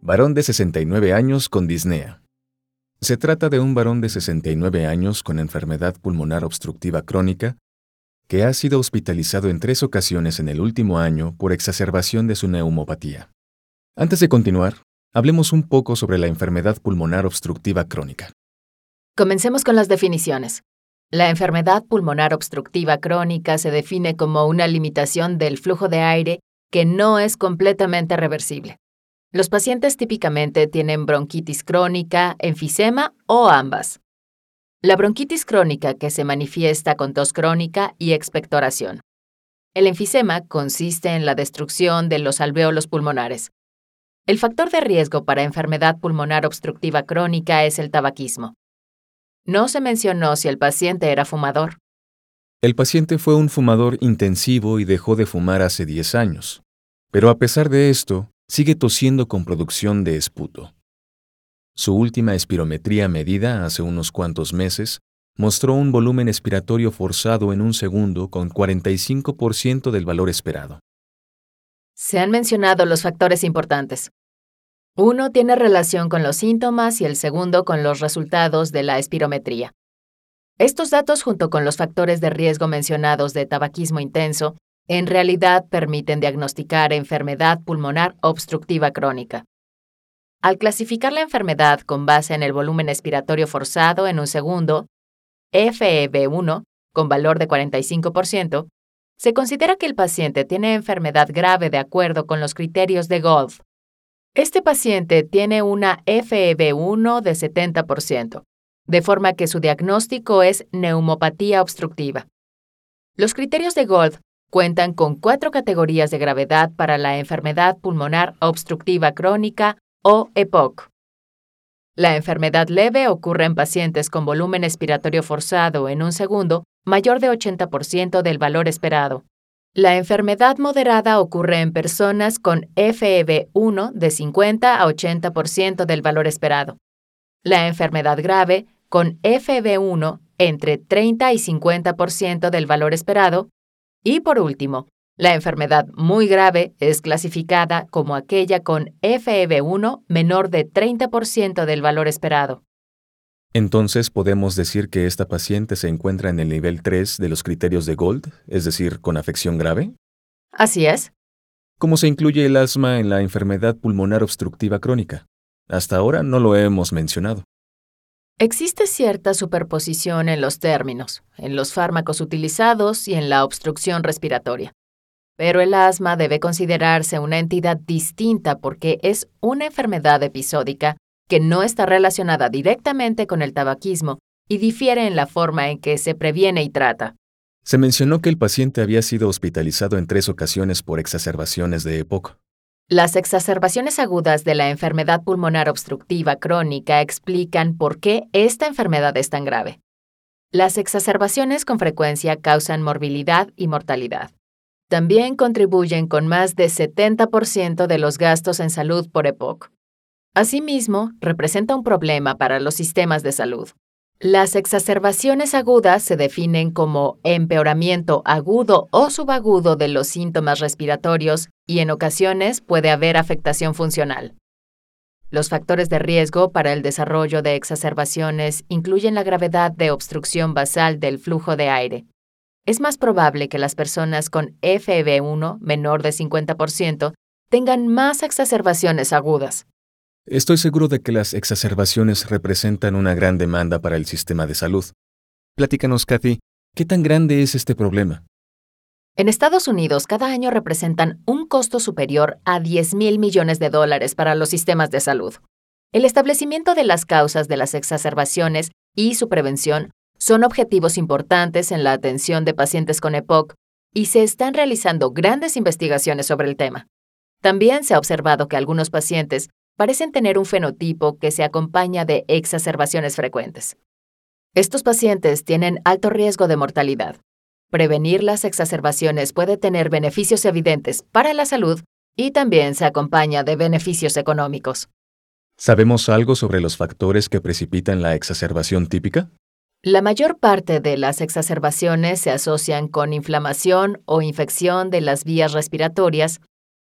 Varón de 69 años con disnea. Se trata de un varón de 69 años con enfermedad pulmonar obstructiva crónica que ha sido hospitalizado en tres ocasiones en el último año por exacerbación de su neumopatía. Antes de continuar, hablemos un poco sobre la enfermedad pulmonar obstructiva crónica. Comencemos con las definiciones. La enfermedad pulmonar obstructiva crónica se define como una limitación del flujo de aire que no es completamente reversible. Los pacientes típicamente tienen bronquitis crónica, enfisema o ambas. La bronquitis crónica que se manifiesta con tos crónica y expectoración. El enfisema consiste en la destrucción de los alvéolos pulmonares. El factor de riesgo para enfermedad pulmonar obstructiva crónica es el tabaquismo. No se mencionó si el paciente era fumador. El paciente fue un fumador intensivo y dejó de fumar hace 10 años. Pero a pesar de esto, sigue tosiendo con producción de esputo. Su última espirometría medida hace unos cuantos meses mostró un volumen expiratorio forzado en un segundo con 45% del valor esperado. Se han mencionado los factores importantes. Uno tiene relación con los síntomas y el segundo con los resultados de la espirometría. Estos datos, junto con los factores de riesgo mencionados de tabaquismo intenso, en realidad permiten diagnosticar enfermedad pulmonar obstructiva crónica. Al clasificar la enfermedad con base en el volumen expiratorio forzado en un segundo, FEB1, con valor de 45%, se considera que el paciente tiene enfermedad grave de acuerdo con los criterios de Golf. Este paciente tiene una FEB1 de 70%, de forma que su diagnóstico es neumopatía obstructiva. Los criterios de Gold Cuentan con cuatro categorías de gravedad para la enfermedad pulmonar obstructiva crónica o EPOC. La enfermedad leve ocurre en pacientes con volumen expiratorio forzado en un segundo mayor de 80% del valor esperado. La enfermedad moderada ocurre en personas con FEB1 de 50 a 80% del valor esperado. La enfermedad grave con FEB1 entre 30 y 50% del valor esperado y por último, la enfermedad muy grave es clasificada como aquella con FEB1 menor de 30% del valor esperado. Entonces, ¿podemos decir que esta paciente se encuentra en el nivel 3 de los criterios de Gold, es decir, con afección grave? Así es. ¿Cómo se incluye el asma en la enfermedad pulmonar obstructiva crónica? Hasta ahora no lo hemos mencionado. Existe cierta superposición en los términos, en los fármacos utilizados y en la obstrucción respiratoria. Pero el asma debe considerarse una entidad distinta porque es una enfermedad episódica que no está relacionada directamente con el tabaquismo y difiere en la forma en que se previene y trata. Se mencionó que el paciente había sido hospitalizado en tres ocasiones por exacerbaciones de EPOC. Las exacerbaciones agudas de la enfermedad pulmonar obstructiva crónica explican por qué esta enfermedad es tan grave. Las exacerbaciones con frecuencia causan morbilidad y mortalidad. También contribuyen con más de 70% de los gastos en salud por EPOC. Asimismo, representa un problema para los sistemas de salud. Las exacerbaciones agudas se definen como empeoramiento agudo o subagudo de los síntomas respiratorios y en ocasiones puede haber afectación funcional. Los factores de riesgo para el desarrollo de exacerbaciones incluyen la gravedad de obstrucción basal del flujo de aire. Es más probable que las personas con FEB1 menor de 50% tengan más exacerbaciones agudas. Estoy seguro de que las exacerbaciones representan una gran demanda para el sistema de salud. Platícanos, Kathy, ¿qué tan grande es este problema? En Estados Unidos, cada año representan un costo superior a 10 mil millones de dólares para los sistemas de salud. El establecimiento de las causas de las exacerbaciones y su prevención son objetivos importantes en la atención de pacientes con EPOC y se están realizando grandes investigaciones sobre el tema. También se ha observado que algunos pacientes parecen tener un fenotipo que se acompaña de exacerbaciones frecuentes. Estos pacientes tienen alto riesgo de mortalidad. Prevenir las exacerbaciones puede tener beneficios evidentes para la salud y también se acompaña de beneficios económicos. ¿Sabemos algo sobre los factores que precipitan la exacerbación típica? La mayor parte de las exacerbaciones se asocian con inflamación o infección de las vías respiratorias,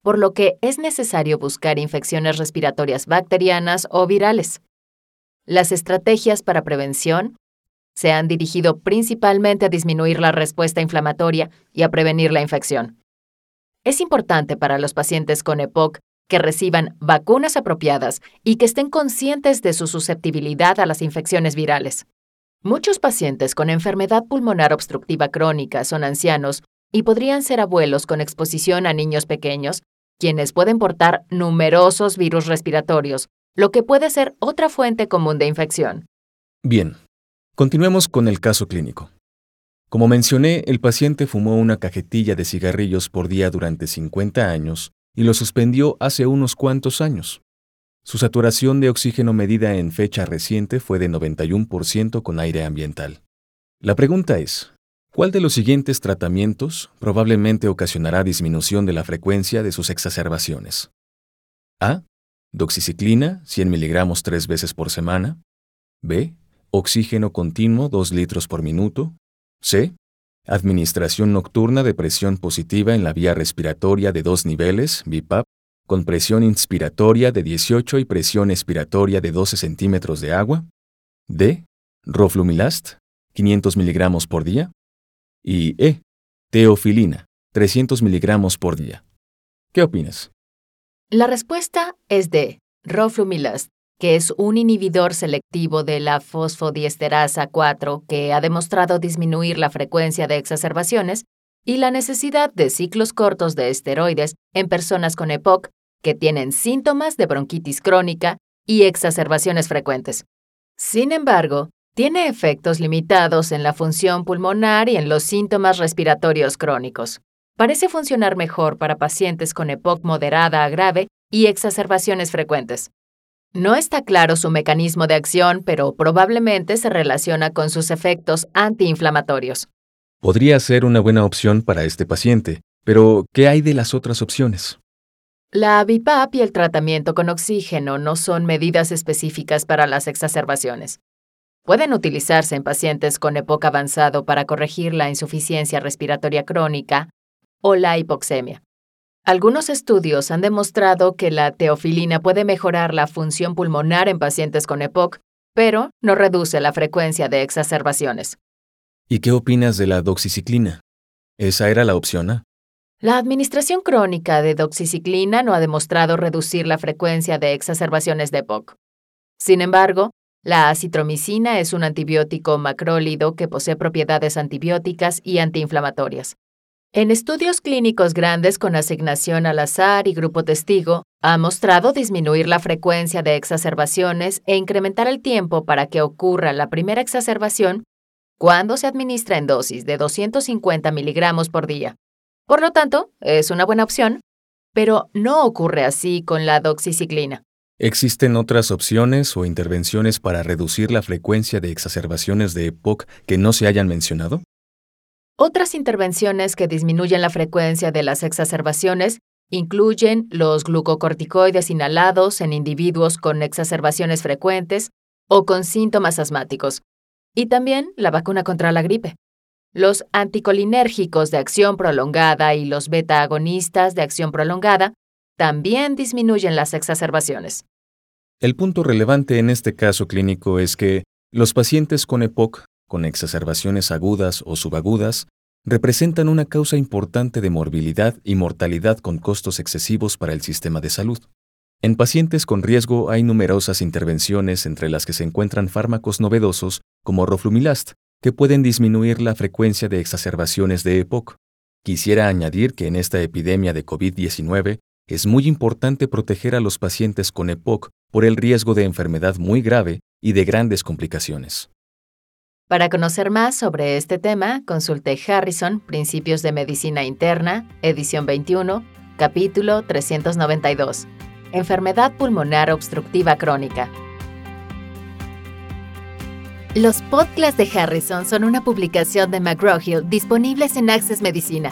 por lo que es necesario buscar infecciones respiratorias bacterianas o virales. Las estrategias para prevención se han dirigido principalmente a disminuir la respuesta inflamatoria y a prevenir la infección. Es importante para los pacientes con EPOC que reciban vacunas apropiadas y que estén conscientes de su susceptibilidad a las infecciones virales. Muchos pacientes con enfermedad pulmonar obstructiva crónica son ancianos y podrían ser abuelos con exposición a niños pequeños, quienes pueden portar numerosos virus respiratorios, lo que puede ser otra fuente común de infección. Bien, continuemos con el caso clínico. Como mencioné, el paciente fumó una cajetilla de cigarrillos por día durante 50 años y lo suspendió hace unos cuantos años. Su saturación de oxígeno medida en fecha reciente fue de 91% con aire ambiental. La pregunta es, ¿cuál de los siguientes tratamientos probablemente ocasionará disminución de la frecuencia de sus exacerbaciones? A. Doxiciclina, 100 miligramos tres veces por semana. B. Oxígeno continuo, 2 litros por minuto. C. Administración nocturna de presión positiva en la vía respiratoria de dos niveles, BIPAP, con presión inspiratoria de 18 y presión expiratoria de 12 centímetros de agua. D. Roflumilast, 500 miligramos por día. Y E. Teofilina, 300 miligramos por día. ¿Qué opinas? La respuesta es D. Roflumilast, que es un inhibidor selectivo de la fosfodiesterasa 4 que ha demostrado disminuir la frecuencia de exacerbaciones y la necesidad de ciclos cortos de esteroides en personas con EPOC que tienen síntomas de bronquitis crónica y exacerbaciones frecuentes. Sin embargo, tiene efectos limitados en la función pulmonar y en los síntomas respiratorios crónicos. Parece funcionar mejor para pacientes con EPOC moderada a grave y exacerbaciones frecuentes. No está claro su mecanismo de acción, pero probablemente se relaciona con sus efectos antiinflamatorios. Podría ser una buena opción para este paciente, pero ¿qué hay de las otras opciones? La BIPAP y el tratamiento con oxígeno no son medidas específicas para las exacerbaciones. Pueden utilizarse en pacientes con EPOC avanzado para corregir la insuficiencia respiratoria crónica o la hipoxemia. Algunos estudios han demostrado que la teofilina puede mejorar la función pulmonar en pacientes con EPOC, pero no reduce la frecuencia de exacerbaciones. ¿Y qué opinas de la doxiciclina? ¿Esa era la opción A? La administración crónica de doxiciclina no ha demostrado reducir la frecuencia de exacerbaciones de EPOC. Sin embargo, la acitromicina es un antibiótico macrólido que posee propiedades antibióticas y antiinflamatorias. En estudios clínicos grandes con asignación al azar y grupo testigo, ha mostrado disminuir la frecuencia de exacerbaciones e incrementar el tiempo para que ocurra la primera exacerbación cuando se administra en dosis de 250 miligramos por día. Por lo tanto, es una buena opción, pero no ocurre así con la doxiciclina. ¿Existen otras opciones o intervenciones para reducir la frecuencia de exacerbaciones de EPOC que no se hayan mencionado? Otras intervenciones que disminuyen la frecuencia de las exacerbaciones incluyen los glucocorticoides inhalados en individuos con exacerbaciones frecuentes o con síntomas asmáticos, y también la vacuna contra la gripe. Los anticolinérgicos de acción prolongada y los beta-agonistas de acción prolongada también disminuyen las exacerbaciones. El punto relevante en este caso clínico es que los pacientes con EPOC, con exacerbaciones agudas o subagudas, representan una causa importante de morbilidad y mortalidad con costos excesivos para el sistema de salud. En pacientes con riesgo hay numerosas intervenciones entre las que se encuentran fármacos novedosos como roflumilast, que pueden disminuir la frecuencia de exacerbaciones de EPOC. Quisiera añadir que en esta epidemia de COVID-19 es muy importante proteger a los pacientes con EPOC por el riesgo de enfermedad muy grave y de grandes complicaciones. Para conocer más sobre este tema, consulte Harrison, Principios de Medicina Interna, edición 21, capítulo 392. enfermedad pulmonar obstructiva crónica. Los podcasts de Harrison son una publicación de McGraw-Hill disponibles en Access Medicina,